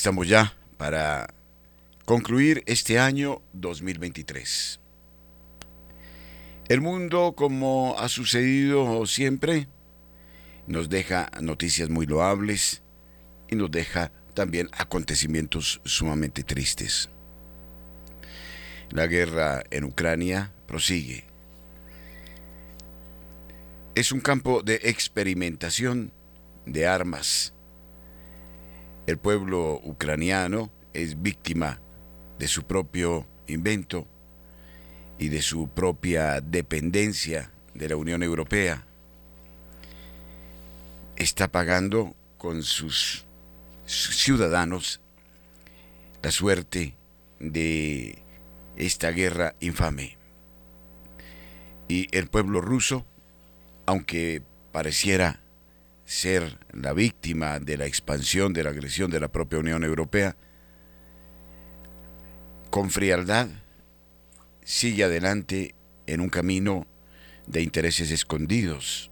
Estamos ya para concluir este año 2023. El mundo, como ha sucedido siempre, nos deja noticias muy loables y nos deja también acontecimientos sumamente tristes. La guerra en Ucrania prosigue. Es un campo de experimentación de armas el pueblo ucraniano es víctima de su propio invento y de su propia dependencia de la Unión Europea. Está pagando con sus ciudadanos la suerte de esta guerra infame. Y el pueblo ruso, aunque pareciera ser la víctima de la expansión de la agresión de la propia Unión Europea, con frialdad sigue adelante en un camino de intereses escondidos.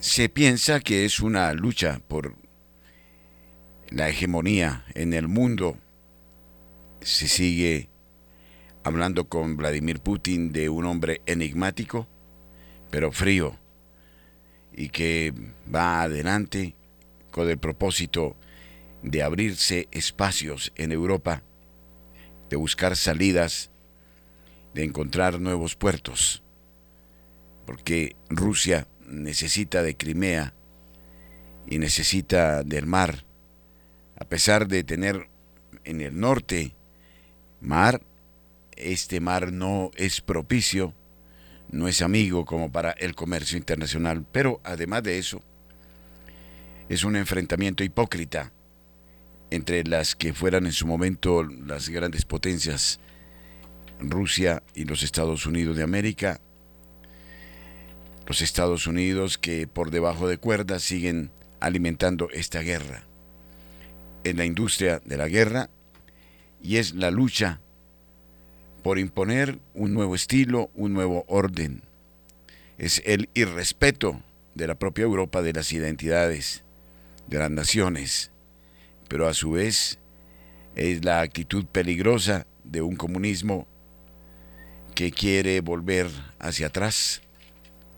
Se piensa que es una lucha por la hegemonía en el mundo. Se sigue hablando con Vladimir Putin de un hombre enigmático, pero frío y que va adelante con el propósito de abrirse espacios en Europa, de buscar salidas, de encontrar nuevos puertos, porque Rusia necesita de Crimea y necesita del mar, a pesar de tener en el norte mar, este mar no es propicio no es amigo como para el comercio internacional, pero además de eso, es un enfrentamiento hipócrita entre las que fueran en su momento las grandes potencias, Rusia y los Estados Unidos de América, los Estados Unidos que por debajo de cuerdas siguen alimentando esta guerra. En la industria de la guerra y es la lucha por imponer un nuevo estilo, un nuevo orden. Es el irrespeto de la propia Europa de las identidades, de las naciones, pero a su vez es la actitud peligrosa de un comunismo que quiere volver hacia atrás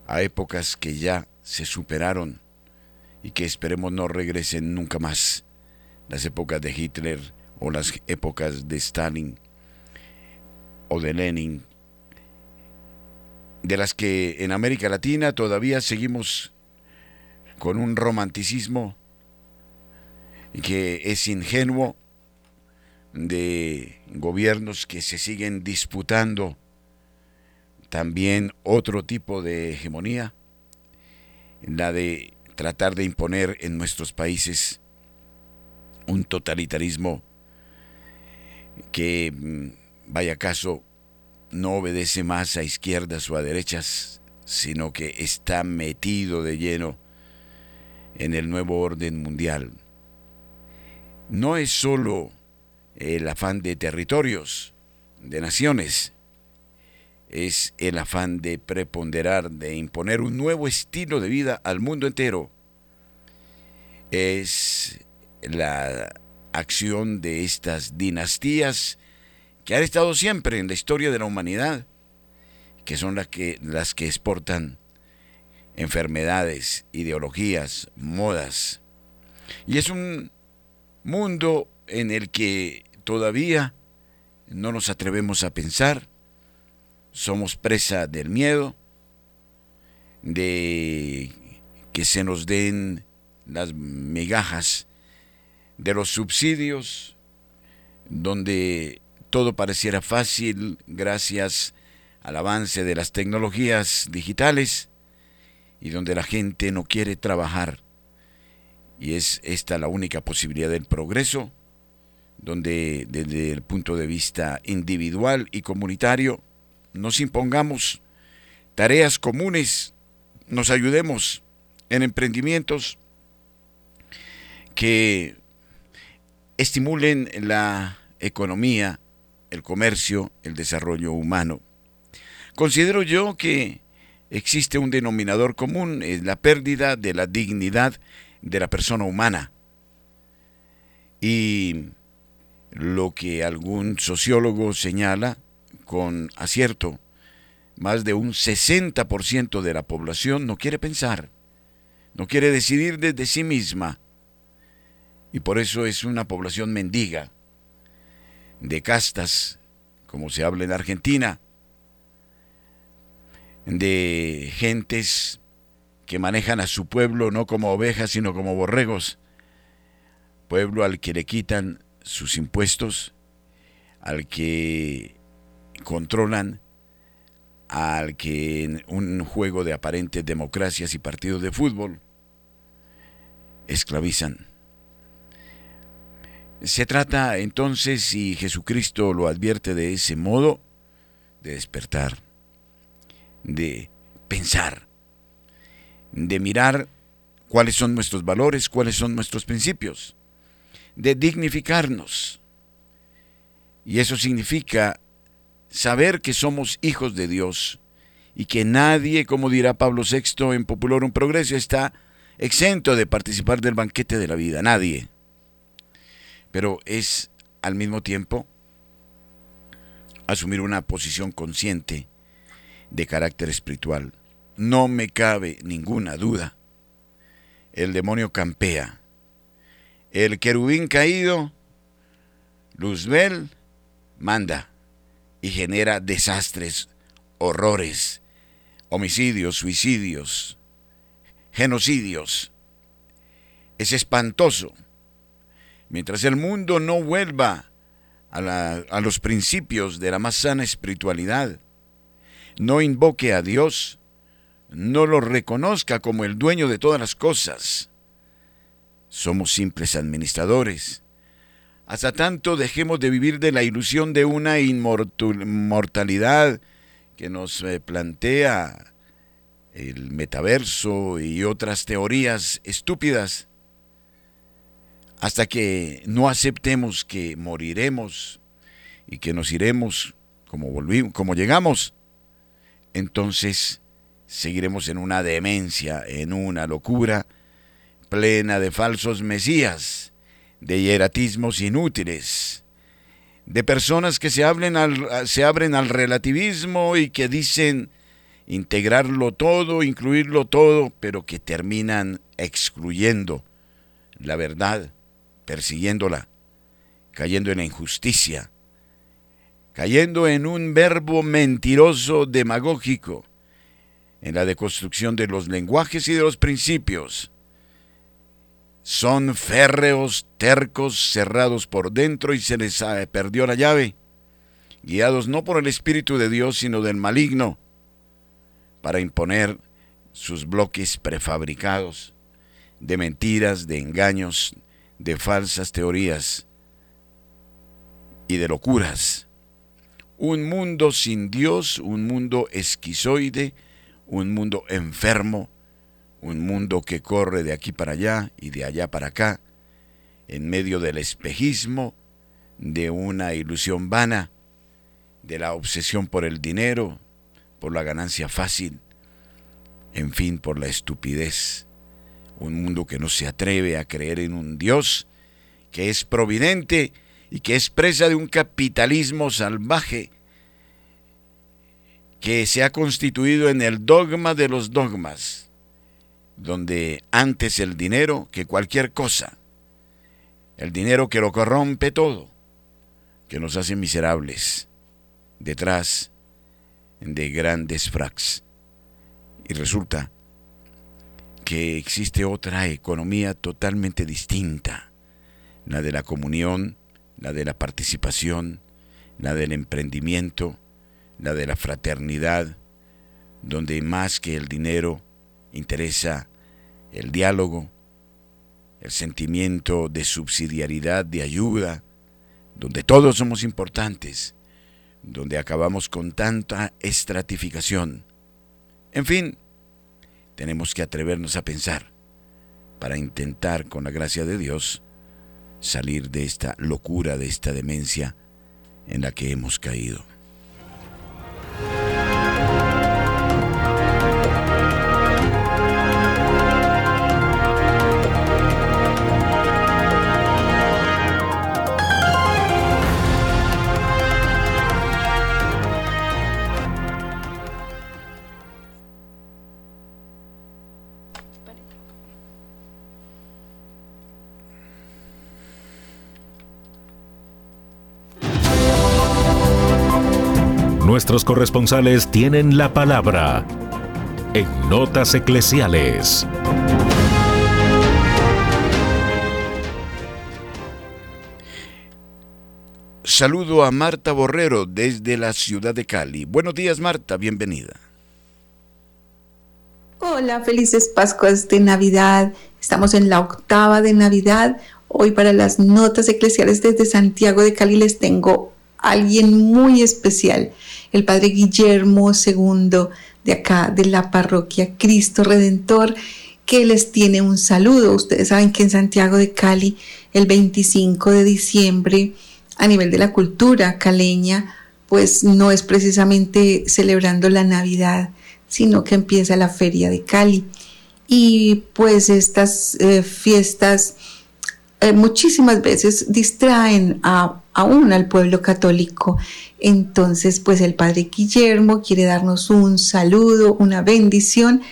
a épocas que ya se superaron y que esperemos no regresen nunca más, las épocas de Hitler o las épocas de Stalin o de Lenin, de las que en América Latina todavía seguimos con un romanticismo que es ingenuo de gobiernos que se siguen disputando también otro tipo de hegemonía, la de tratar de imponer en nuestros países un totalitarismo que mm, vaya caso, no obedece más a izquierdas o a derechas, sino que está metido de lleno en el nuevo orden mundial. No es sólo el afán de territorios, de naciones, es el afán de preponderar, de imponer un nuevo estilo de vida al mundo entero. Es la acción de estas dinastías que han estado siempre en la historia de la humanidad, que son las que, las que exportan enfermedades, ideologías, modas. Y es un mundo en el que todavía no nos atrevemos a pensar, somos presa del miedo, de que se nos den las migajas de los subsidios, donde todo pareciera fácil gracias al avance de las tecnologías digitales y donde la gente no quiere trabajar. Y es esta la única posibilidad del progreso, donde desde el punto de vista individual y comunitario nos impongamos tareas comunes, nos ayudemos en emprendimientos que estimulen la economía el comercio, el desarrollo humano. Considero yo que existe un denominador común, es la pérdida de la dignidad de la persona humana. y lo que algún sociólogo señala con acierto, más de un 60% de la población no quiere pensar, no quiere decidir desde sí misma, y por eso es una población mendiga, de castas, como se habla en Argentina, de gentes que manejan a su pueblo no como ovejas, sino como borregos, pueblo al que le quitan sus impuestos, al que controlan, al que en un juego de aparentes democracias y partidos de fútbol esclavizan. Se trata entonces, y Jesucristo lo advierte de ese modo, de despertar, de pensar, de mirar cuáles son nuestros valores, cuáles son nuestros principios de dignificarnos. Y eso significa saber que somos hijos de Dios y que nadie, como dirá Pablo VI en un Progreso, está exento de participar del banquete de la vida, nadie. Pero es al mismo tiempo asumir una posición consciente de carácter espiritual. No me cabe ninguna duda. El demonio campea el querubín caído, Luzbel, manda y genera desastres, horrores, homicidios, suicidios, genocidios. Es espantoso. Mientras el mundo no vuelva a, los principios de la más sana espiritualidad, no invoque a Dios, no lo reconozca como el dueño de todas las cosas, somos simples administradores. Hasta tanto dejemos de vivir de la ilusión de una inmortalidad que nos eh, plantea el metaverso y otras teorías estúpidas, hasta que no aceptemos que moriremos y que nos iremos como volvimos, como llegamos, entonces seguiremos en una demencia, en una locura, plena de falsos mesías, de hieratismos inútiles, de personas que se, al, se abren al relativismo y que dicen integrarlo todo, incluirlo todo, pero que terminan excluyendo la verdad, persiguiéndola, cayendo en la injusticia, cayendo en un verbo mentiroso demagógico, en la deconstrucción de los lenguajes y de los principios, son férreos, tercos, cerrados por dentro y se les perdió la llave, guiados no por el Espíritu de Dios, sino del maligno, para imponer sus bloques prefabricados de mentiras, de engaños, de falsas teorías y de locuras. Un mundo sin Dios, un mundo esquizoide, un mundo enfermo, un mundo que corre de aquí para allá y de allá para acá, en medio del espejismo, de una ilusión vana, de la obsesión por el dinero, por la ganancia fácil, en fin, por la estupidez. Un mundo que no se atreve a creer en un Dios que es providente y que es presa de un capitalismo salvaje que se ha constituido en el dogma de los dogmas donde antes el dinero que cualquier cosa, el dinero que lo corrompe todo, que nos hace miserables, detrás de grandes fracs. Y resulta que existe otra economía totalmente distinta, la de la comunión, la de la participación, la del emprendimiento, la de la fraternidad, donde más que el dinero interesa el diálogo, el sentimiento de subsidiariedad, de ayuda, donde todos somos importantes, donde acabamos con tanta estratificación. En fin, tenemos que atrevernos a pensar para intentar, con la gracia de Dios, salir de esta locura, de esta demencia en la que hemos caído. Nuestros corresponsales tienen la palabra en Notas Eclesiales. Saludo a Marta Borrero desde la ciudad de Cali. Buenos días Marta, bienvenida. Hola, felices Pascuas de Navidad. Estamos en la octava de Navidad. Hoy para las notas eclesiales desde Santiago de Cali les tengo a alguien muy especial, el Padre Guillermo II de acá, de la parroquia Cristo Redentor, que les tiene un saludo. Ustedes saben que en Santiago de Cali, el 25 de diciembre, a nivel de la cultura caleña, pues no es precisamente celebrando la Navidad, sino que empieza la Feria de Cali. Y pues estas eh, fiestas eh, muchísimas veces distraen a, aún al pueblo católico. Entonces, pues el Padre Guillermo quiere darnos un saludo, una bendición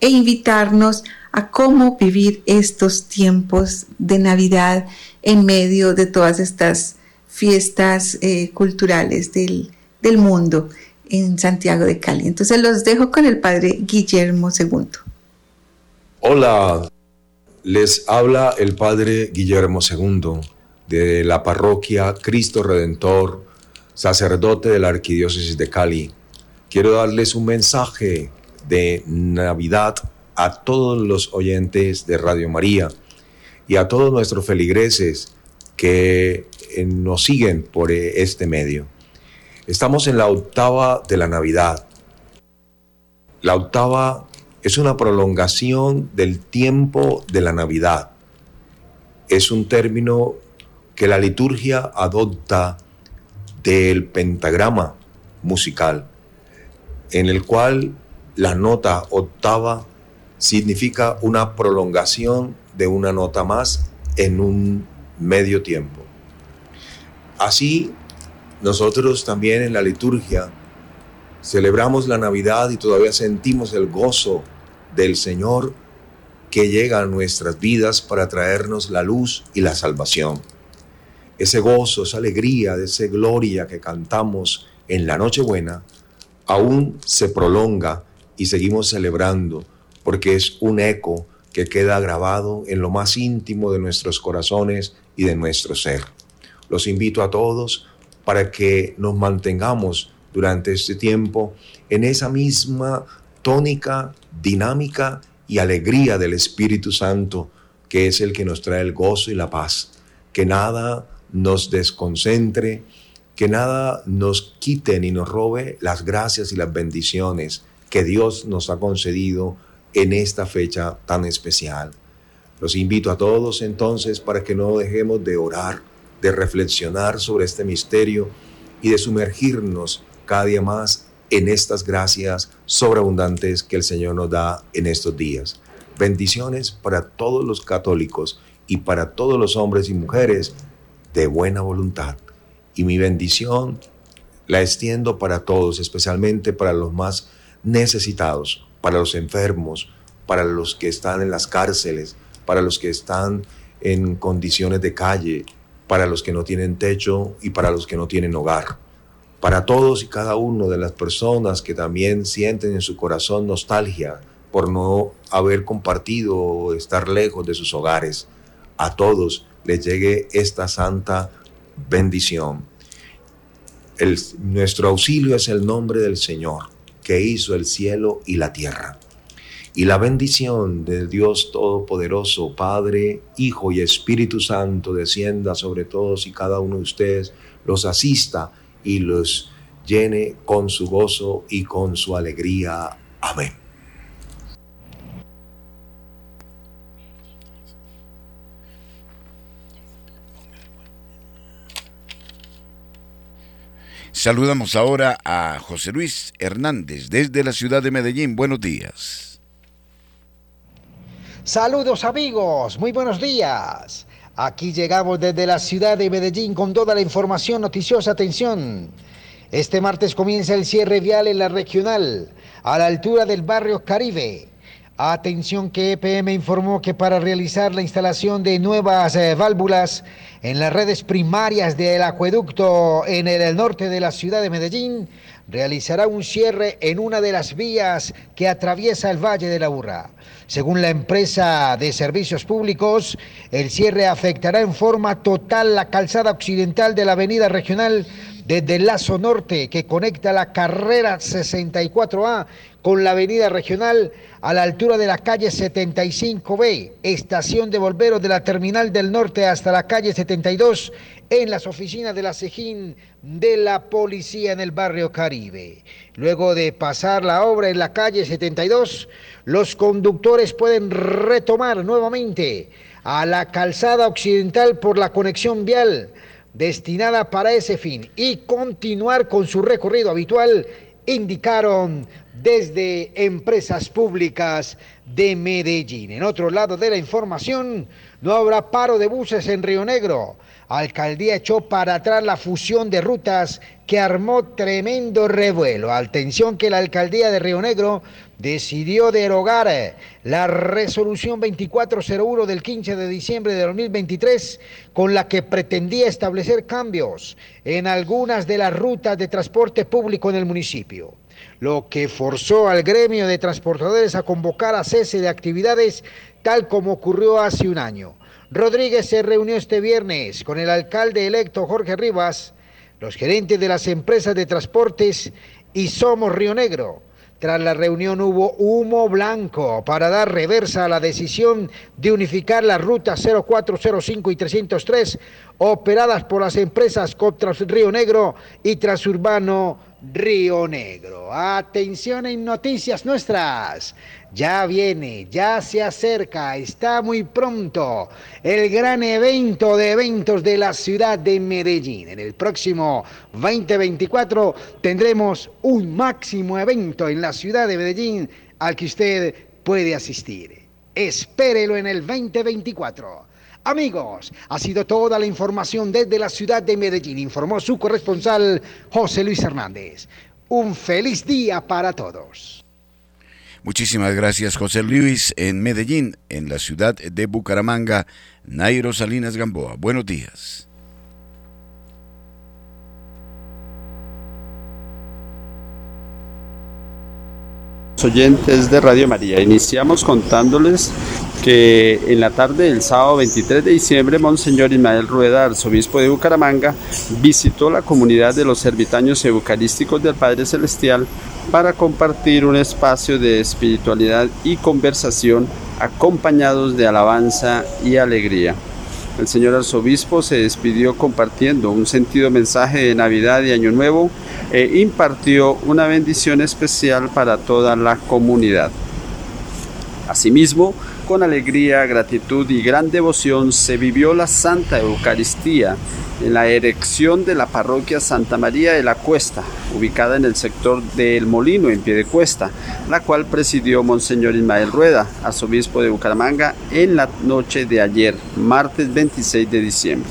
e invitarnos a cómo vivir estos tiempos de Navidad en medio de todas estas fiestas eh, culturales del, del mundo en Santiago de Cali. Entonces los dejo con el Padre Guillermo II. Hola, les habla el Padre Guillermo II de la parroquia Cristo Redentor, sacerdote de la Arquidiócesis de Cali. Quiero darles un mensaje de Navidad a todos los oyentes de Radio María y a todos nuestros feligreses que eh, nos siguen por eh, este medio. Estamos en la octava de la Navidad. La octava es una prolongación del tiempo de la Navidad. Es un término que la liturgia adopta del pentagrama musical, en el cual la nota octava significa una prolongación de una nota más en un medio tiempo. Así, nosotros también en la liturgia celebramos la Navidad y todavía sentimos el gozo del Señor que llega a nuestras vidas para traernos la luz y la salvación. Ese gozo, esa alegría, esa gloria que cantamos en la Nochebuena, aún se prolonga y seguimos celebrando porque es un eco que queda grabado en lo más íntimo de nuestros corazones y de nuestro ser. Los invito a todos para que nos mantengamos durante este tiempo en esa misma tónica, dinámica y alegría del Espíritu Santo, que es el que nos trae el gozo y la paz. Que nada nos desconcentre, que nada nos quite ni nos robe las gracias y las bendiciones que Dios nos ha concedido en esta fecha tan especial. Los invito a todos entonces para que no dejemos de orar, de reflexionar sobre este misterio y de sumergirnos cada día más en estas gracias sobreabundantes que el Señor nos da en estos días. Bendiciones para todos los católicos y para todos los hombres y mujeres de buena voluntad. Y mi bendición la extiendo para todos, especialmente para los más necesitados, para los enfermos, para los que están en las cárceles, para los que están en condiciones de calle, para los que no tienen techo y para los que no tienen hogar. Para todos y cada uno de las personas que también sienten en su corazón nostalgia por no haber compartido o estar lejos de sus hogares, a todos les llegue esta santa bendición. nuestro auxilio es el nombre del Señor, que hizo el cielo y la tierra. Y la bendición de Dios Todopoderoso, Padre, Hijo y Espíritu Santo, descienda sobre todos y cada uno de ustedes, los asista y los llene con su gozo y con su alegría. Amén. Saludamos ahora a José Luis Hernández desde la ciudad de Medellín. Buenos días. Saludos amigos, muy buenos días. Aquí llegamos desde la ciudad de Medellín con toda la información noticiosa. Atención. Este martes comienza el cierre vial en la regional, a la altura del barrio Caribe. Atención que EPM informó que para realizar la instalación de nuevas eh, válvulas en las redes primarias del acueducto en el norte de la ciudad de Medellín, realizará un cierre en una de las vías que atraviesa el Valle de la Urra. Según la empresa de servicios públicos, el cierre afectará en forma total la calzada occidental de la avenida regional desde el Lazo Norte, que conecta la carrera 64A con la avenida regional a la altura de la calle 75B, estación de volveros de la terminal del norte hasta la calle 72, en las oficinas de la Sejín de la policía en el barrio Caribe. Luego de pasar la obra en la calle 72, los conductores pueden retomar nuevamente a la calzada occidental por la conexión vial destinada para ese fin y continuar con su recorrido habitual, indicaron desde empresas públicas de Medellín. En otro lado de la información, no habrá paro de buses en Río Negro. Alcaldía echó para atrás la fusión de rutas que armó tremendo revuelo. Atención que la alcaldía de Río Negro decidió derogar la resolución 2401 del 15 de diciembre de 2023 con la que pretendía establecer cambios en algunas de las rutas de transporte público en el municipio lo que forzó al gremio de transportadores a convocar a cese de actividades tal como ocurrió hace un año. Rodríguez se reunió este viernes con el alcalde electo Jorge Rivas, los gerentes de las empresas de transportes y Somos Río Negro. Tras la reunión hubo humo blanco para dar reversa a la decisión de unificar las rutas 0405 y 303 operadas por las empresas Coptras Río Negro y Transurbano Río Negro. Atención en noticias nuestras. Ya viene, ya se acerca, está muy pronto el gran evento de eventos de la ciudad de Medellín. En el próximo 2024 tendremos un máximo evento en la ciudad de Medellín al que usted puede asistir. Espérelo en el 2024. Amigos, ha sido toda la información desde la ciudad de Medellín, informó su corresponsal José Luis Hernández. Un feliz día para todos. Muchísimas gracias José Luis en Medellín, en la ciudad de Bucaramanga, Nairo Salinas Gamboa. Buenos días. oyentes de Radio María. Iniciamos contándoles en la tarde del sábado 23 de diciembre, Monseñor Ismael Rueda, arzobispo de Bucaramanga, visitó la comunidad de los ermitaños eucarísticos del Padre Celestial para compartir un espacio de espiritualidad y conversación acompañados de alabanza y alegría. El señor arzobispo se despidió compartiendo un sentido mensaje de Navidad y Año Nuevo e impartió una bendición especial para toda la comunidad. Asimismo, con alegría, gratitud y gran devoción se vivió la Santa Eucaristía en la erección de la parroquia Santa María de la Cuesta, ubicada en el sector del Molino, en pie de cuesta, la cual presidió Monseñor Ismael Rueda, arzobispo de Bucaramanga, en la noche de ayer, martes 26 de diciembre.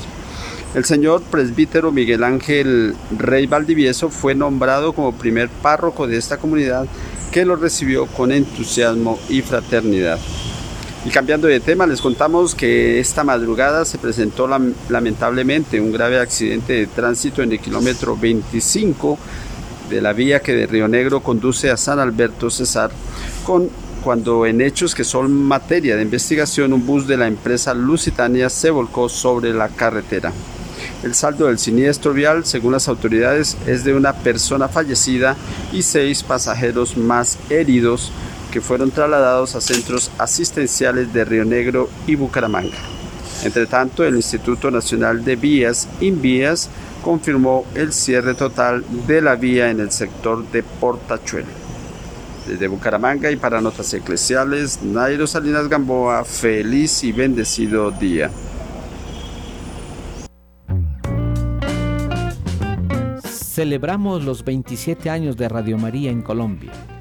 El señor presbítero Miguel Ángel Rey Valdivieso fue nombrado como primer párroco de esta comunidad que lo recibió con entusiasmo y fraternidad. Y cambiando de tema, les contamos que esta madrugada se presentó lamentablemente un grave accidente de tránsito en el kilómetro 25 de la vía que de Río Negro conduce a San Alberto Cesar, con, cuando en hechos que son materia de investigación un bus de la empresa Lusitania se volcó sobre la carretera. El saldo del siniestro vial, según las autoridades, es de una persona fallecida y seis pasajeros más heridos que fueron trasladados a centros asistenciales de Río Negro y Bucaramanga. Entre tanto, el Instituto Nacional de Vías, INVIAS, confirmó el cierre total de la vía en el sector de Portachuelo. Desde Bucaramanga y para notas eclesiales, Nairo Salinas Gamboa, feliz y bendecido día. Celebramos los 27 años de Radio María en Colombia.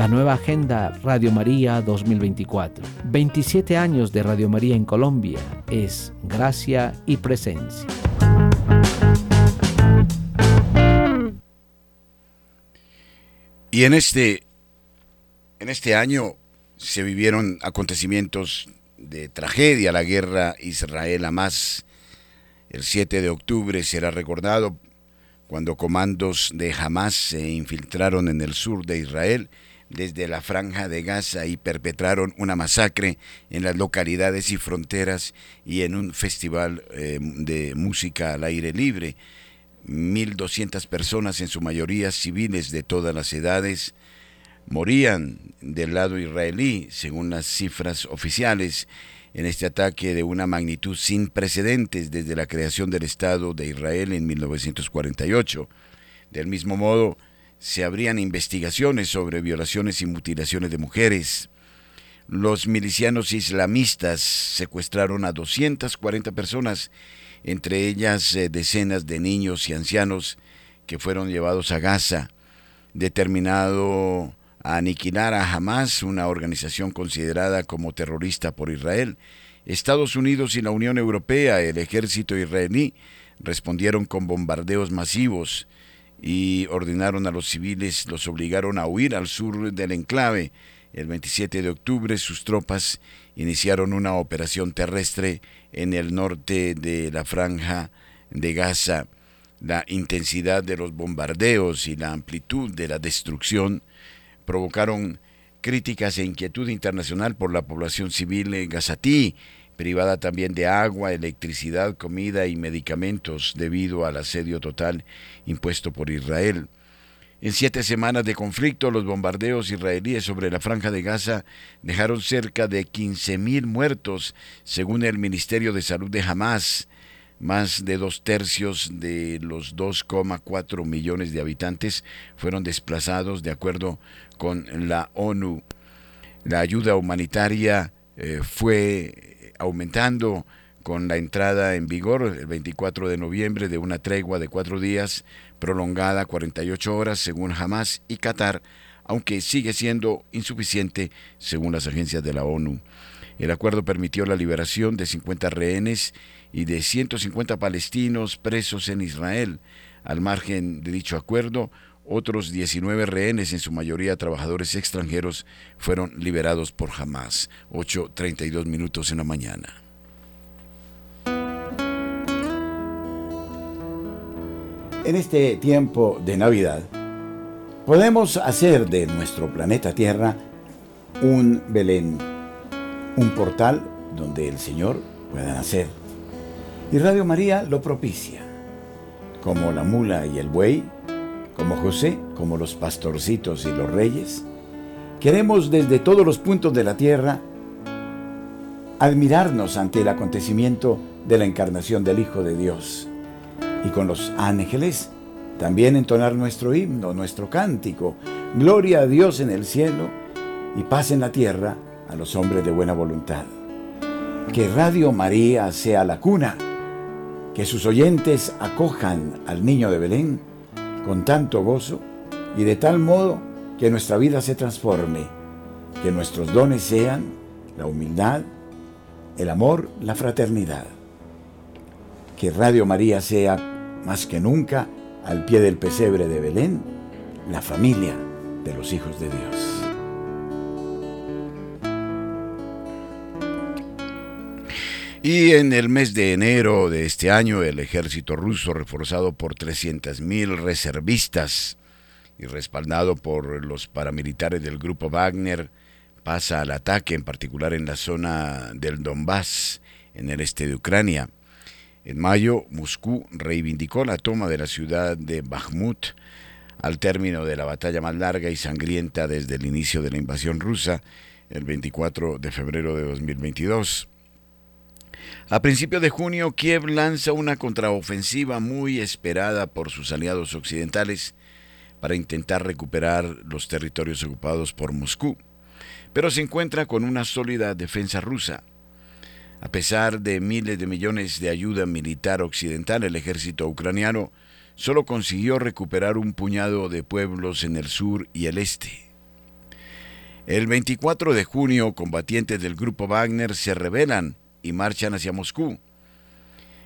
La nueva agenda Radio María 2024. 27 años de Radio María en Colombia es gracia y presencia. Y en este, en este año se vivieron acontecimientos de tragedia, la guerra Israel-Hamas. El 7 de octubre será recordado cuando comandos de Hamas se infiltraron en el sur de Israel desde la franja de Gaza y perpetraron una masacre en las localidades y fronteras y en un festival eh, de música al aire libre. 1.200 personas, en su mayoría civiles de todas las edades, morían del lado israelí, según las cifras oficiales, en este ataque de una magnitud sin precedentes desde la creación del Estado de Israel en 1948. Del mismo modo, se abrían investigaciones sobre violaciones y mutilaciones de mujeres. Los milicianos islamistas secuestraron a 240 personas, entre ellas eh, decenas de niños y ancianos que fueron llevados a Gaza, determinado a aniquilar a Hamas, una organización considerada como terrorista por Israel. Estados Unidos y la Unión Europea, el ejército israelí, respondieron con bombardeos masivos y ordenaron a los civiles, los obligaron a huir al sur del enclave. El 27 de octubre sus tropas iniciaron una operación terrestre en el norte de la franja de Gaza. La intensidad de los bombardeos y la amplitud de la destrucción provocaron críticas e inquietud internacional por la población civil en gazatí, privada también de agua, electricidad, comida y medicamentos debido al asedio total impuesto por Israel. En siete semanas de conflicto, los bombardeos israelíes sobre la franja de Gaza dejaron cerca de 15.000 muertos, según el Ministerio de Salud de Hamas. Más de dos tercios de los 2,4 millones de habitantes fueron desplazados de acuerdo con la ONU. La ayuda humanitaria eh, fue aumentando con la entrada en vigor el 24 de noviembre de una tregua de cuatro días prolongada 48 horas según Hamas y Qatar, aunque sigue siendo insuficiente según las agencias de la ONU. El acuerdo permitió la liberación de 50 rehenes y de 150 palestinos presos en Israel. Al margen de dicho acuerdo, otros 19 rehenes, en su mayoría trabajadores extranjeros, fueron liberados por Hamas. 8.32 minutos en la mañana. En este tiempo de Navidad, podemos hacer de nuestro planeta Tierra un Belén, un portal donde el Señor pueda nacer y Radio María lo propicia, como la mula y el buey, como José, como los pastorcitos y los reyes. Queremos desde todos los puntos de la tierra admirarnos ante el acontecimiento de la encarnación del Hijo de Dios y con los ángeles también entonar nuestro himno, nuestro cántico, gloria a Dios en el cielo y paz en la tierra a los hombres de buena voluntad. Que Radio María sea la cuna que sus oyentes acojan al niño de Belén con tanto gozo y de tal modo que nuestra vida se transforme, que nuestros dones sean la humildad, el amor, la fraternidad. Que Radio María sea más que nunca al pie del pesebre de Belén, la familia de los hijos de Dios. Y en el mes de enero de este año, el ejército ruso, reforzado por 300.000 reservistas y respaldado por los paramilitares del grupo Wagner, pasa al ataque, en particular en la zona del Donbass, en el este de Ucrania. En mayo, Moscú reivindicó la toma de la ciudad de Bakhmut al término de la batalla más larga y sangrienta desde el inicio de la invasión rusa, el 24 de febrero de 2022. A principios de junio, Kiev lanza una contraofensiva muy esperada por sus aliados occidentales para intentar recuperar los territorios ocupados por Moscú, pero se encuentra con una sólida defensa rusa. A pesar de miles de millones de ayuda militar occidental, el ejército ucraniano solo consiguió recuperar un puñado de pueblos en el sur y el este. El 24 de junio, combatientes del grupo Wagner se rebelan y marchan hacia Moscú.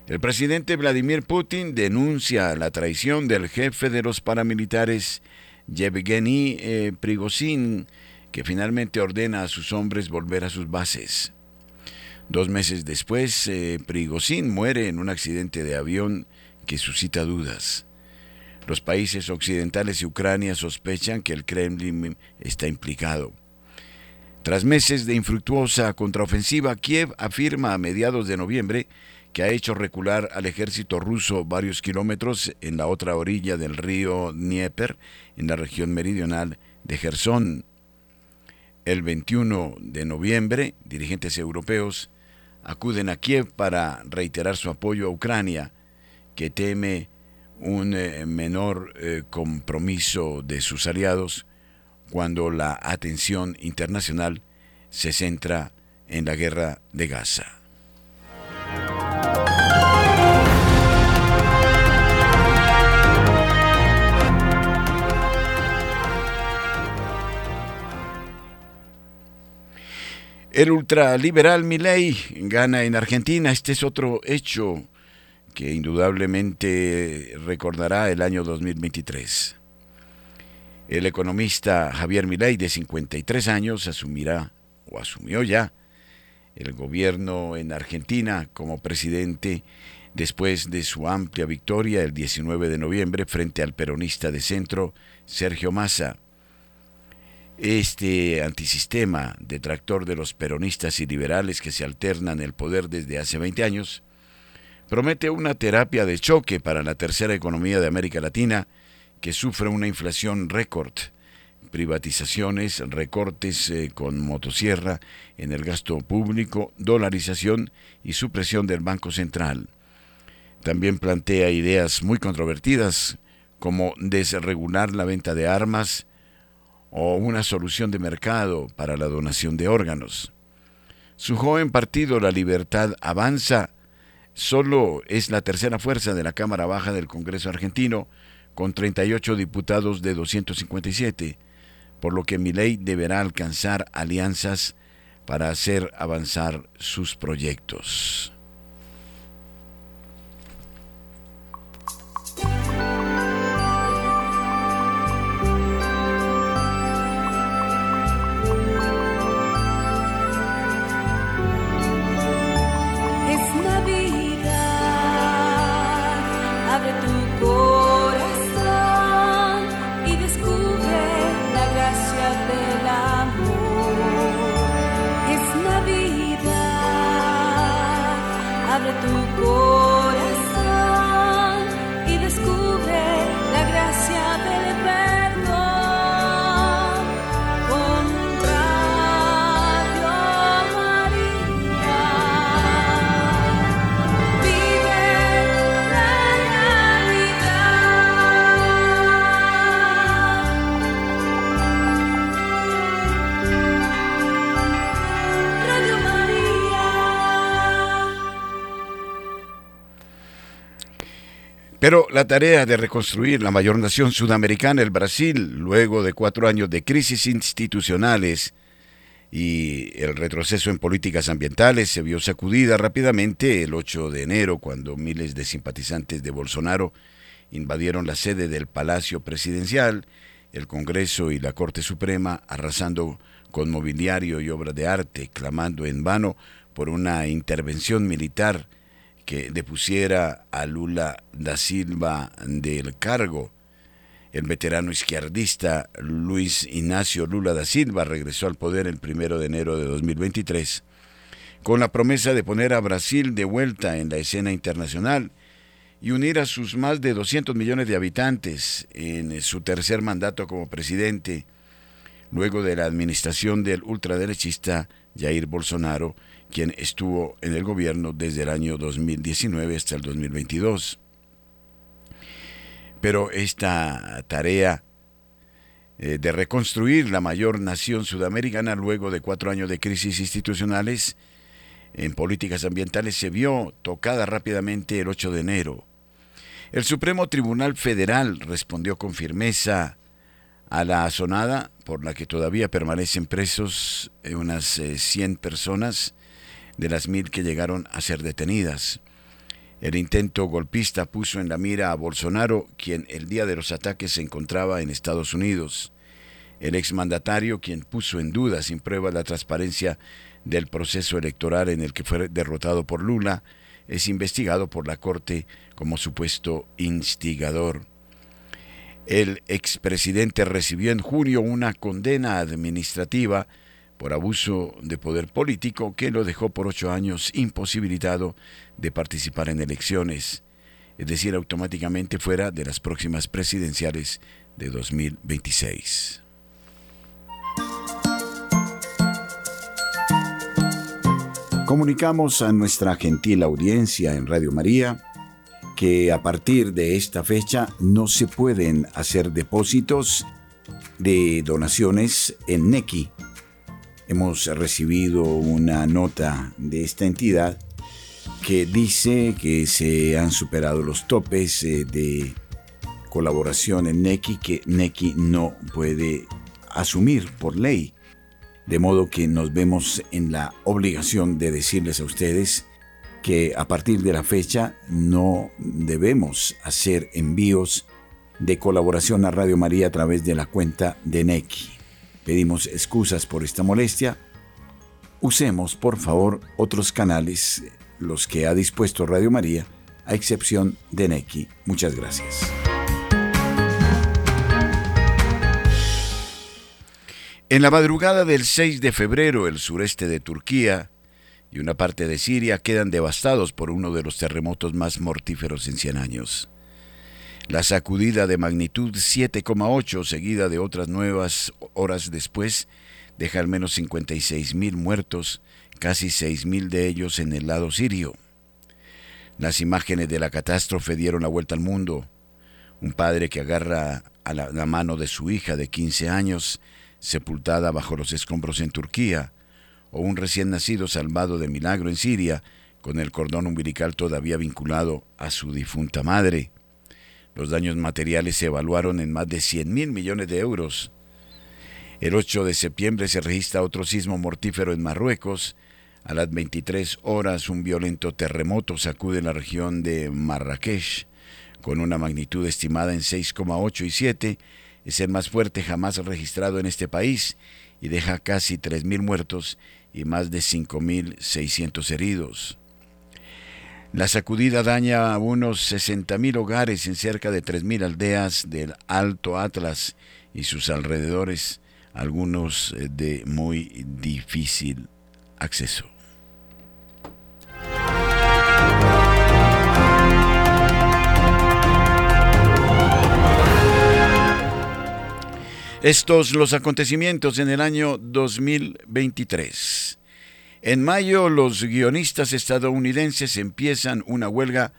El presidente Vladimir Putin denuncia la traición del jefe de los paramilitares Yevgeny eh, que finalmente ordena a sus hombres volver a sus bases. Dos meses después, eh, muere en un accidente de avión que suscita dudas. Los países occidentales y Ucrania sospechan que el Kremlin está implicado. Tras meses de infructuosa contraofensiva, Kiev afirma a mediados de noviembre que ha hecho recular al ejército ruso varios kilómetros en la otra orilla del río Dnieper, en la región meridional de Gerson. El 21 de noviembre, dirigentes europeos acuden a Kiev para reiterar su apoyo a Ucrania, que teme un eh, menor eh, compromiso de sus aliados cuando la atención internacional se centra en la guerra de Gaza. El ultraliberal Milei gana en Argentina. Este es otro hecho que indudablemente recordará el año 2023. El economista Javier Milei, de 53 años, asumirá o asumió ya el gobierno en Argentina como presidente después de su amplia victoria el 19 de noviembre frente al peronista de centro Sergio Massa. Este antisistema, detractor de los peronistas y liberales que se alternan el poder desde hace 20 años, promete una terapia de choque para la tercera economía de América Latina que sufre una inflación récord, privatizaciones, recortes eh, con motosierra en el gasto público, dolarización y supresión del Banco Central. También plantea ideas muy controvertidas como desregular la venta de armas, o una solución de mercado para la donación de órganos. Su joven partido La Libertad Avanza solo es la tercera fuerza de la Cámara Baja del Congreso argentino, con 38 diputados de 257, por lo que ley deberá alcanzar alianzas para hacer avanzar sus proyectos. Pero la tarea de reconstruir la mayor nación sudamericana, el Brasil, luego de cuatro años de crisis institucionales y el retroceso en políticas ambientales, se vio sacudida rápidamente el 8 de enero, cuando miles de simpatizantes de Bolsonaro invadieron la sede del Palacio Presidencial, el Congreso y la Corte Suprema, arrasando con mobiliario y obras de arte, clamando en vano por una intervención militar que depusiera a Lula da Silva del cargo. El veterano izquierdista Luis Ignacio Lula da Silva regresó al poder el primero de enero de 2023 con la promesa de poner a Brasil de vuelta en la escena internacional y unir a sus más de 200 millones de habitantes en su tercer mandato como presidente, luego de la administración del ultraderechista Jair Bolsonaro, quien estuvo en el gobierno desde el año 2019 hasta el 2022. Pero esta tarea eh, de reconstruir la mayor nación sudamericana luego de cuatro años de crisis institucionales en políticas ambientales se vio tocada rápidamente el 8 de enero. El Supremo Tribunal Federal respondió con firmeza a la azonada por la que todavía permanecen presos eh, unas 100 eh, personas de las mil que llegaron a ser detenidas. El intento golpista puso en la mira a Bolsonaro, quien el día de los ataques se encontraba en Estados Unidos. El exmandatario, quien puso en duda sin prueba la transparencia del proceso electoral en el que fue derrotado por Lula, es investigado por la Corte como supuesto instigador. El expresidente recibió en junio una condena administrativa por abuso de poder político que lo dejó por ocho años imposibilitado de participar en elecciones, es decir, automáticamente fuera de las próximas presidenciales de 2026. Comunicamos a nuestra gentil audiencia en Radio María que a partir de esta fecha no se pueden hacer depósitos de donaciones en NECI. Hemos recibido una nota de esta entidad que dice que se han superado los topes eh, de colaboración en NECI que NECI no puede asumir por ley. De modo que nos vemos en la obligación de decirles a ustedes que a partir de la fecha no debemos hacer envíos de colaboración a Radio María a través de la cuenta de NECI. Pedimos excusas por esta molestia. Usemos, por favor, otros canales, los que ha dispuesto Radio María, a excepción de NECI. Muchas gracias. En la madrugada del 6 de febrero, el sureste de Turquía y una parte de Siria quedan devastados por uno de los terremotos más mortíferos en 100 años. La sacudida de magnitud 7,8, seguida de otras nuevas horas después, deja al menos 56.000 muertos, casi 6.000 de ellos en el lado sirio. Las imágenes de la catástrofe dieron la vuelta al mundo. Un padre que agarra a la, la mano de su hija de 15 años, sepultada bajo los escombros en Turquía, o un recién nacido salvado de milagro en Siria, con el cordón umbilical todavía vinculado a su difunta madre. Los daños materiales se evaluaron en más de 100 mil millones de euros. El 8 de septiembre se registra otro sismo mortífero en Marruecos. A las 23 horas un violento terremoto sacude la región de Marrakech, con una magnitud estimada en 6,8 y 7. Es el más fuerte jamás registrado en este país y deja casi 3.000 muertos y más de 5.600 heridos. La sacudida daña a unos 60.000 hogares en cerca de 3.000 aldeas del Alto Atlas y sus alrededores, algunos eh, de muy difícil acceso. Estos los acontecimientos en el año 2023. En mayo los guionistas estadounidenses empiezan una huelga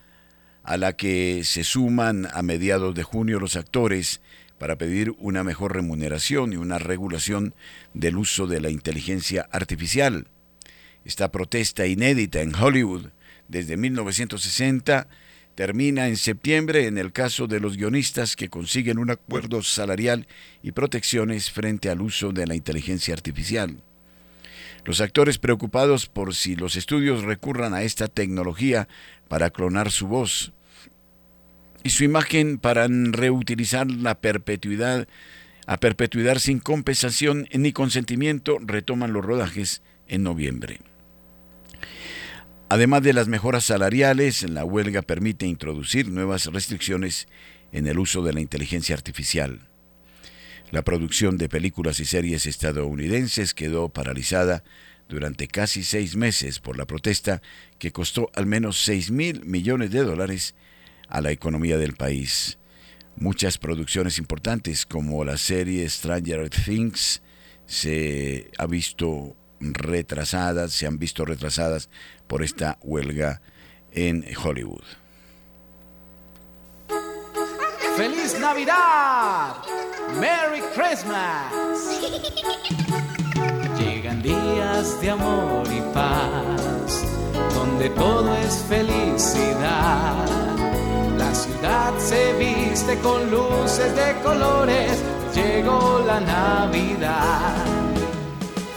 a la que se suman a mediados de junio los actores para pedir una mejor remuneración y una regulación del uso de la inteligencia artificial. Esta protesta inédita en Hollywood desde 1960 termina en septiembre en el caso de los guionistas que consiguen un acuerdo salarial y protecciones frente al uso de la inteligencia artificial. Los actores preocupados por si los estudios recurran a esta tecnología para clonar su voz y su imagen para reutilizar la perpetuidad a perpetuidad sin compensación ni consentimiento retoman los rodajes en noviembre. Además de las mejoras salariales, la huelga permite introducir nuevas restricciones en el uso de la inteligencia artificial. La producción de películas y series estadounidenses quedó paralizada durante casi seis meses por la protesta que costó al menos 6 mil millones de dólares a la economía del país. Muchas producciones importantes como la serie Stranger Things se ha visto retrasadas, se han visto retrasadas por esta huelga en Hollywood. ¡Feliz Navidad! ¡Merry Christmas! Llegan días de amor y paz, donde todo es felicidad. La ciudad se viste con luces de colores, llegó la Navidad.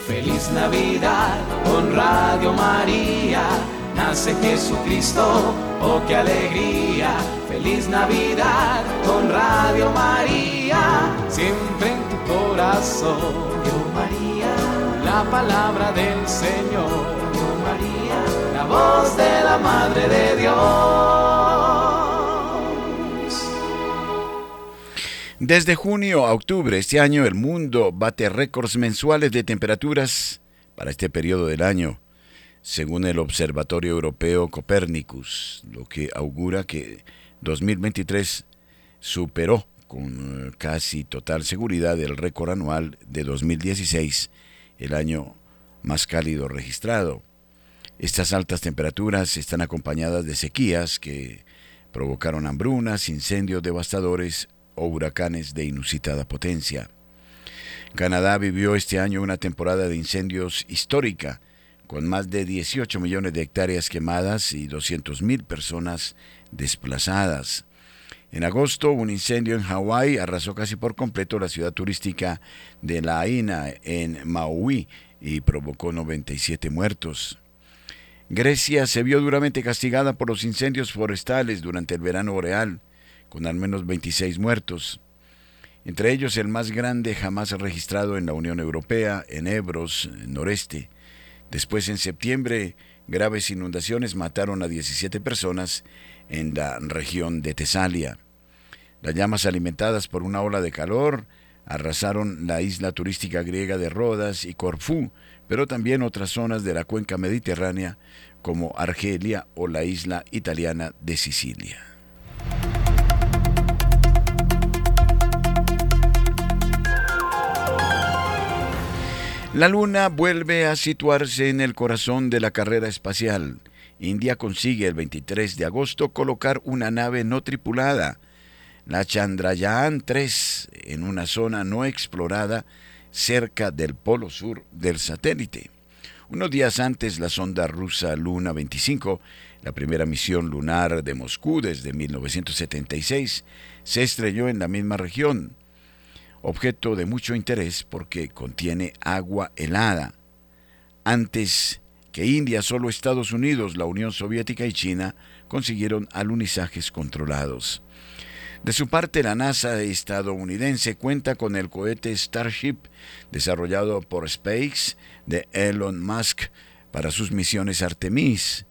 Feliz Navidad con Radio María, nace Jesucristo, oh qué alegría. Feliz Navidad con Radio María, siempre en tu corazón, Dios María, la palabra del Señor, Dios María, la voz de la Madre de Dios. Desde junio a octubre este año el mundo bate récords mensuales de temperaturas para este periodo del año, según el Observatorio Europeo Copernicus, lo que augura que 2023 superó con eh, casi total seguridad el récord anual de 2016, el año más cálido registrado. Estas altas temperaturas están acompañadas de sequías que provocaron hambrunas, incendios devastadores, o huracanes de inusitada potencia. Canadá vivió este año una temporada de incendios histórica, con más de 18 millones de hectáreas quemadas y 200.000 personas desplazadas. En agosto, un incendio en Hawái arrasó casi por completo la ciudad turística de La Haina en Maui y provocó 97 muertos. Grecia se vio duramente castigada por los incendios forestales durante el verano boreal, con al menos 26 muertos, entre ellos el más grande jamás registrado en la Unión Europea, en Ebros, noreste. Después, en septiembre, graves inundaciones mataron a 17 personas en la región de Tesalia. Las llamas alimentadas por una ola de calor arrasaron la isla turística griega de Rodas y Corfú, pero también otras zonas de la cuenca mediterránea como Argelia o la isla italiana de Sicilia. La Luna vuelve a situarse en el corazón de la carrera espacial. India consigue el 23 de agosto colocar una nave no tripulada, la Chandrayaan 3, en una zona no explorada cerca del polo sur del satélite. Unos días antes, la sonda rusa Luna 25, la primera misión lunar de Moscú desde 1976, se estrelló en la misma región objeto de mucho interés porque contiene agua helada. Antes que India, solo Estados Unidos, la Unión Soviética y China consiguieron alunizajes controlados. De su parte, la NASA estadounidense cuenta con el cohete Starship, desarrollado por Space de Elon Musk para sus misiones Artemis,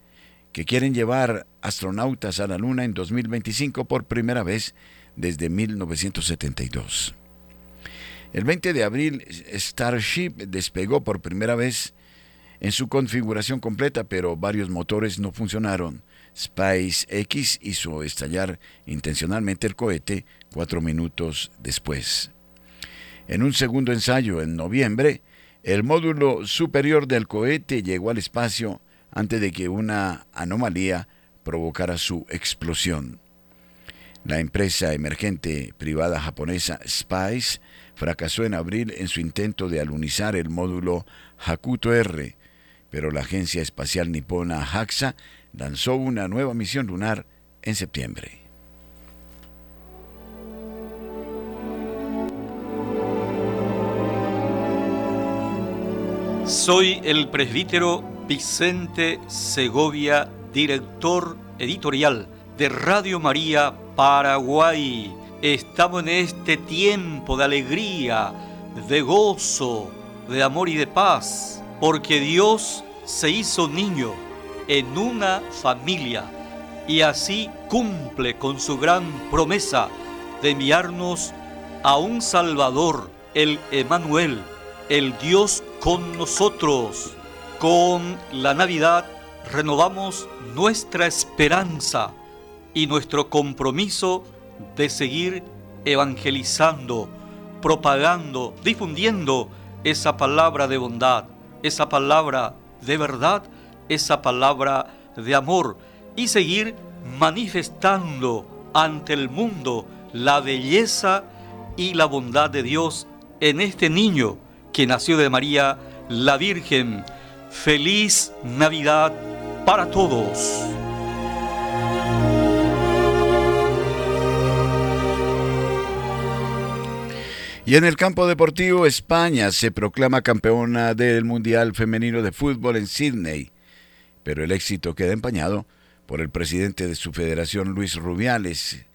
que quieren llevar astronautas a la Luna en 2025 por primera vez desde 1972. El 20 de abril, Starship despegó por primera vez en su configuración completa, pero varios motores no funcionaron. SpaceX hizo estallar intencionalmente el cohete cuatro minutos después. En un segundo ensayo en noviembre, el módulo superior del cohete llegó al espacio antes de que una anomalía provocara su explosión. La empresa emergente privada japonesa Spice fracasó en abril en su intento de alunizar el módulo Hakuto R, pero la agencia espacial nipona JAXA lanzó una nueva misión lunar en septiembre. Soy el presbítero Vicente Segovia, director editorial de Radio María Paraguay Estamos en este tiempo de alegría, de gozo, de amor y de paz, porque Dios se hizo niño en una familia y así cumple con su gran promesa de enviarnos a un Salvador, el Emanuel, el Dios con nosotros. Con la Navidad renovamos nuestra esperanza y nuestro compromiso de seguir evangelizando, propagando, difundiendo esa palabra de bondad, esa palabra de verdad, esa palabra de amor y seguir manifestando ante el mundo la belleza y la bondad de Dios en este niño que nació de María la Virgen. Feliz Navidad para todos. Y en el campo deportivo, España se proclama campeona del Mundial Femenino de Fútbol en Sydney, pero el éxito queda empañado por el presidente de su federación, Luis Rubiales,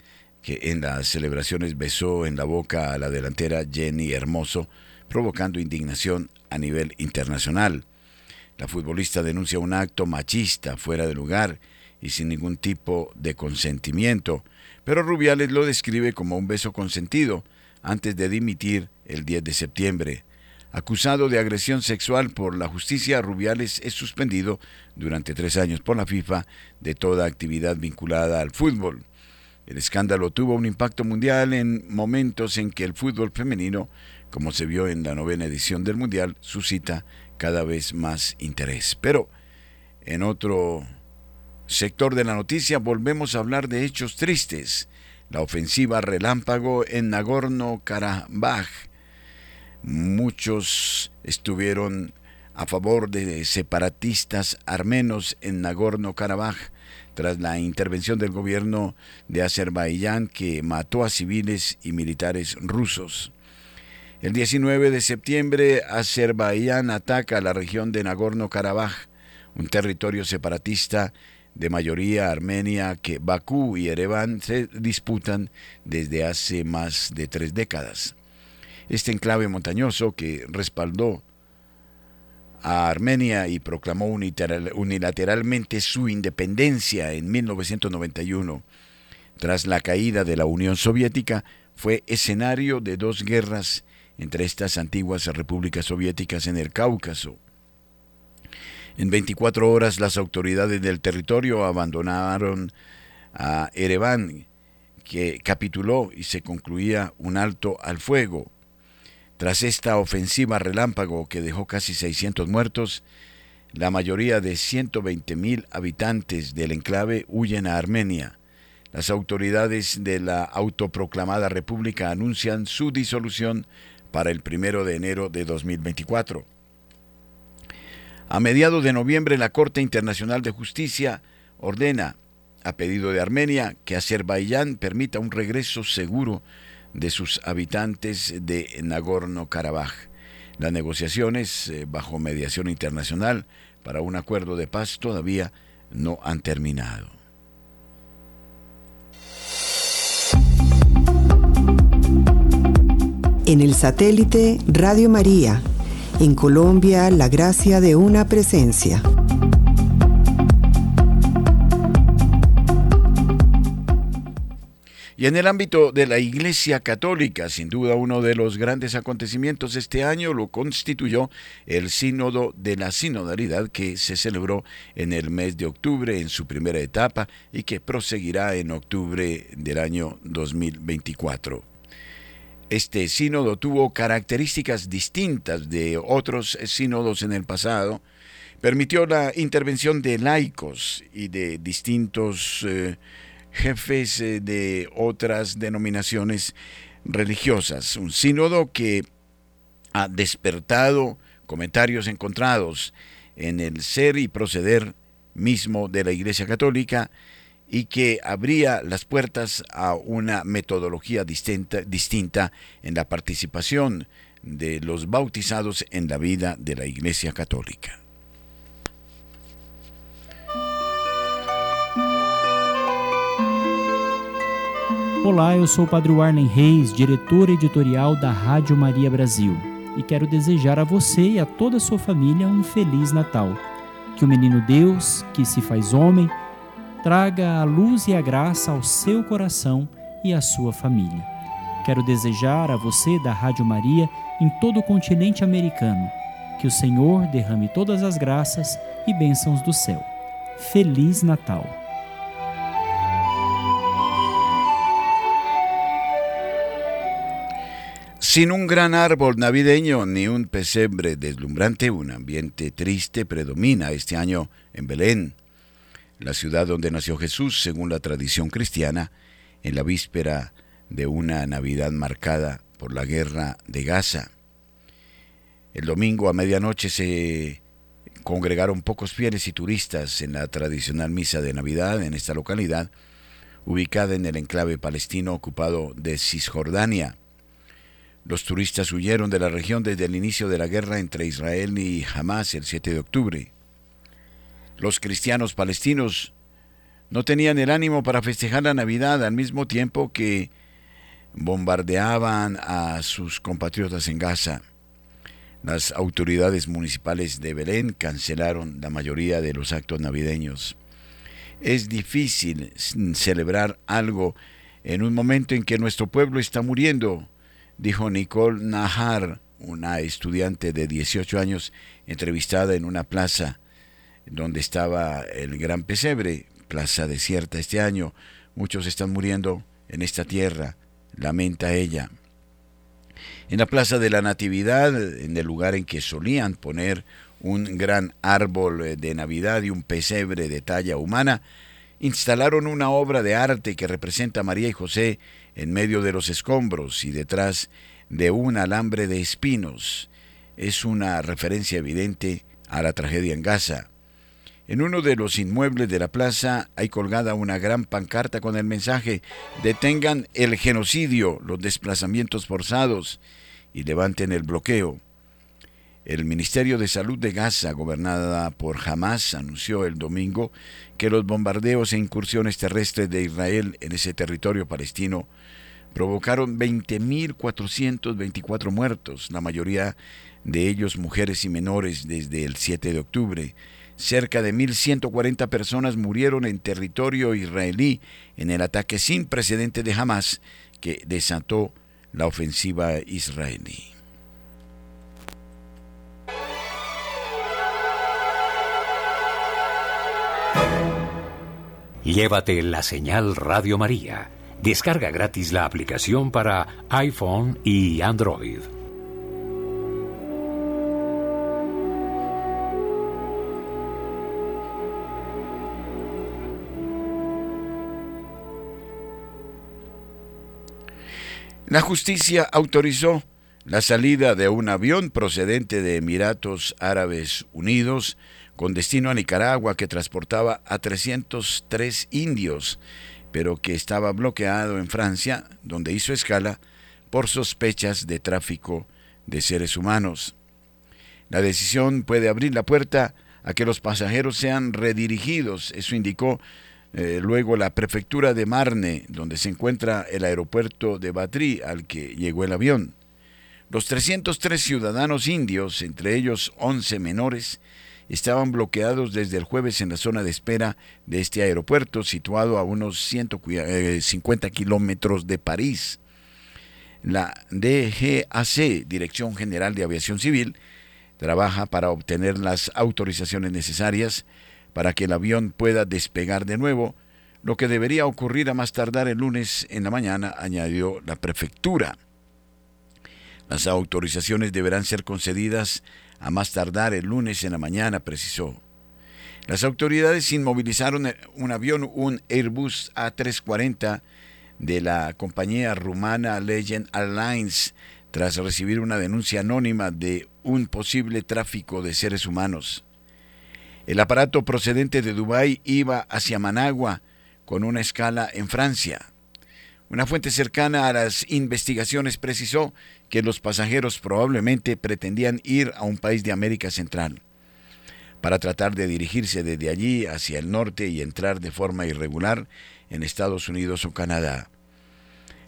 que en las celebraciones besó en la boca a la delantera Jenny Hermoso, provocando indignación a nivel internacional. La futbolista denuncia un acto machista fuera de lugar y sin ningún tipo de consentimiento, pero Rubiales lo describe como un beso consentido antes de dimitir el 10 de septiembre. Acusado de agresión sexual por la justicia, Rubiales es suspendido durante tres años por la FIFA de toda actividad vinculada al fútbol. El escándalo tuvo un impacto mundial en momentos en que el fútbol femenino, como se vio en la novena edición del Mundial, suscita cada vez más interés. Pero en otro sector de la noticia volvemos a hablar de hechos tristes. La ofensiva relámpago en Nagorno-Karabaj. Muchos estuvieron a favor de separatistas armenos en Nagorno-Karabaj tras la intervención del gobierno de Azerbaiyán que mató a civiles y militares rusos. El 19 de septiembre, Azerbaiyán ataca la región de Nagorno-Karabaj, un territorio separatista de mayoría armenia que Bakú y Ereván se disputan desde hace más de tres décadas. Este enclave montañoso que respaldó a Armenia y proclamó unilateralmente su independencia en 1991, tras la caída de la Unión Soviética, fue escenario de dos guerras entre estas antiguas repúblicas soviéticas en el Cáucaso. En 24 horas las autoridades del territorio abandonaron a Ereván, que capituló y se concluía un alto al fuego. Tras esta ofensiva relámpago que dejó casi 600 muertos, la mayoría de 120.000 habitantes del enclave huyen a Armenia. Las autoridades de la autoproclamada república anuncian su disolución para el primero de enero de 2024. A mediados de noviembre, la Corte Internacional de Justicia ordena, a pedido de Armenia, que Azerbaiyán permita un regreso seguro de sus habitantes de Nagorno-Karabaj. Las negociaciones, eh, bajo mediación internacional para un acuerdo de paz, todavía no han terminado. En el satélite Radio María, en Colombia, la gracia de una presencia. Y en el ámbito de la Iglesia Católica, sin duda uno de los grandes acontecimientos este año lo constituyó el Sínodo de la Sinodalidad que se celebró en el mes de octubre en su primera etapa y que proseguirá en octubre del año 2024. Este sínodo tuvo características distintas de otros sínodos en el pasado, permitió la intervención de laicos y de distintos eh, jefes eh, de otras denominaciones religiosas. Un sínodo que ha despertado comentarios encontrados en el ser y proceder mismo de la Iglesia Católica y que abría las puertas a una metodología distinta, distinta en la participación de los bautizados en la vida de la Iglesia Católica. Olá, eu sou o Padre Warnen Reis, diretor editorial da Rádio Maria Brasil, e quero desejar a você e a toda a sua família um feliz Natal. Que o menino Deus, que se faz homem, traga a luz e a graça ao seu coração e à sua família. Quero desejar a você da Rádio Maria em todo o continente americano que o Senhor derrame todas as graças e bênçãos do céu. Feliz Natal! Sin un gran árbol navideño ni un pesebre deslumbrante, un ambiente triste predomina este año en Belén, la ciudad donde nació Jesús según la tradición cristiana, en la víspera de una Navidad marcada por la guerra de Gaza. El domingo a medianoche se congregaron pocos fieles y turistas en la tradicional misa de Navidad en esta localidad, ubicada en el enclave palestino ocupado de Cisjordania. Los turistas huyeron de la región desde el inicio de la guerra entre Israel y Hamas el 7 de octubre. Los cristianos palestinos no tenían el ánimo para festejar la Navidad al mismo tiempo que bombardeaban a sus compatriotas en Gaza. Las autoridades municipales de Belén cancelaron la mayoría de los actos navideños. Es difícil celebrar algo en un momento en que nuestro pueblo está muriendo, dijo Nicole Nahar, una estudiante de 18 años entrevistada en una plaza donde estaba el gran pesebre, plaza desierta este año. Muchos están muriendo en esta tierra, lamenta ella. En la Plaza de la Natividad, en el lugar en que solían poner un gran árbol de Navidad y un pesebre de talla humana, instalaron una obra de arte que representa a María y José en medio de los escombros y detrás de un alambre de espinos. Es una referencia evidente a la tragedia en Gaza. En uno de los inmuebles de la plaza hay colgada una gran pancarta con el mensaje Detengan el genocidio, los desplazamientos forzados y levanten el bloqueo. El Ministerio de Salud de Gaza, gobernada por Hamas, anunció el domingo que los bombardeos e incursiones terrestres de Israel en ese territorio palestino provocaron 20.424 muertos, la mayoría de ellos mujeres y menores desde el 7 de octubre. Cerca de 1.140 personas murieron en territorio israelí en el ataque sin precedente de Hamas que desató la ofensiva israelí. Llévate la señal Radio María. Descarga gratis la aplicación para iPhone y Android. La justicia autorizó la salida de un avión procedente de Emiratos Árabes Unidos con destino a Nicaragua que transportaba a 303 indios, pero que estaba bloqueado en Francia, donde hizo escala por sospechas de tráfico de seres humanos. La decisión puede abrir la puerta a que los pasajeros sean redirigidos, eso indicó eh, luego la prefectura de Marne, donde se encuentra el aeropuerto de Batri al que llegó el avión. Los 303 ciudadanos indios, entre ellos 11 menores, estaban bloqueados desde el jueves en la zona de espera de este aeropuerto, situado a unos 150 eh, kilómetros de París. La DGAC, Dirección General de Aviación Civil, trabaja para obtener las autorizaciones necesarias para que el avión pueda despegar de nuevo, lo que debería ocurrir a más tardar el lunes en la mañana, añadió la prefectura. Las autorizaciones deberán ser concedidas a más tardar el lunes en la mañana, precisó. Las autoridades inmovilizaron un avión, un Airbus A340 de la compañía rumana Legend Airlines, tras recibir una denuncia anónima de un posible tráfico de seres humanos. El aparato procedente de Dubái iba hacia Managua con una escala en Francia. Una fuente cercana a las investigaciones precisó que los pasajeros probablemente pretendían ir a un país de América Central para tratar de dirigirse desde allí hacia el norte y entrar de forma irregular en Estados Unidos o Canadá.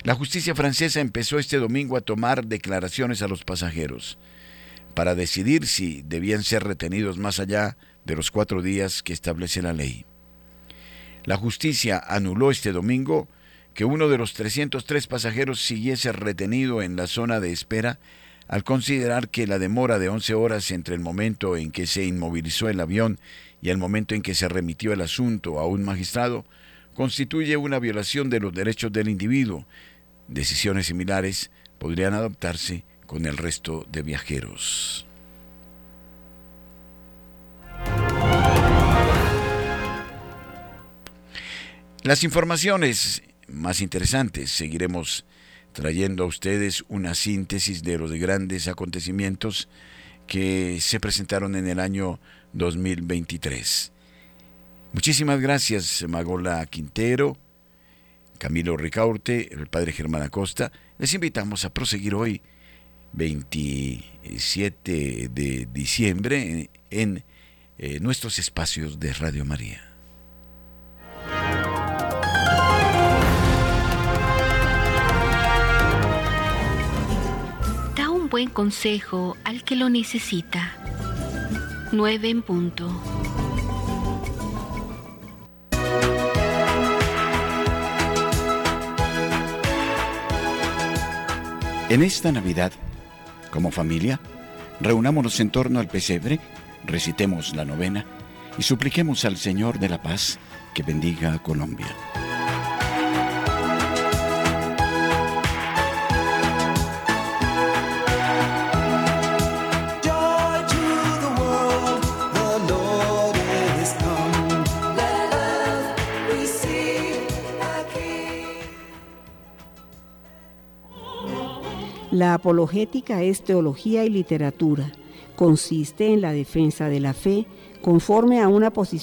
La justicia francesa empezó este domingo a tomar declaraciones a los pasajeros para decidir si debían ser retenidos más allá de los cuatro días que establece la ley. La justicia anuló este domingo que uno de los 303 pasajeros siguiese retenido en la zona de espera al considerar que la demora de 11 horas entre el momento en que se inmovilizó el avión y el momento en que se remitió el asunto a un magistrado constituye una violación de los derechos del individuo. Decisiones similares podrían adoptarse con el resto de viajeros. Las informaciones más interesantes seguiremos trayendo a ustedes una síntesis de los grandes acontecimientos que se presentaron en el año 2023. Muchísimas gracias, Magola Quintero, Camilo Ricaurte, el padre Germán Acosta. Les invitamos a proseguir hoy 27 de diciembre en, eh, nuestros espacios de Radio María. Buen consejo al que lo necesita. 9 en punto. En esta Navidad, como familia, reunámonos en torno al pesebre, recitemos la novena y supliquemos al Señor de la Paz que bendiga a Colombia. La apologética es teología y literatura. Consiste en la defensa de la fe conforme a una posición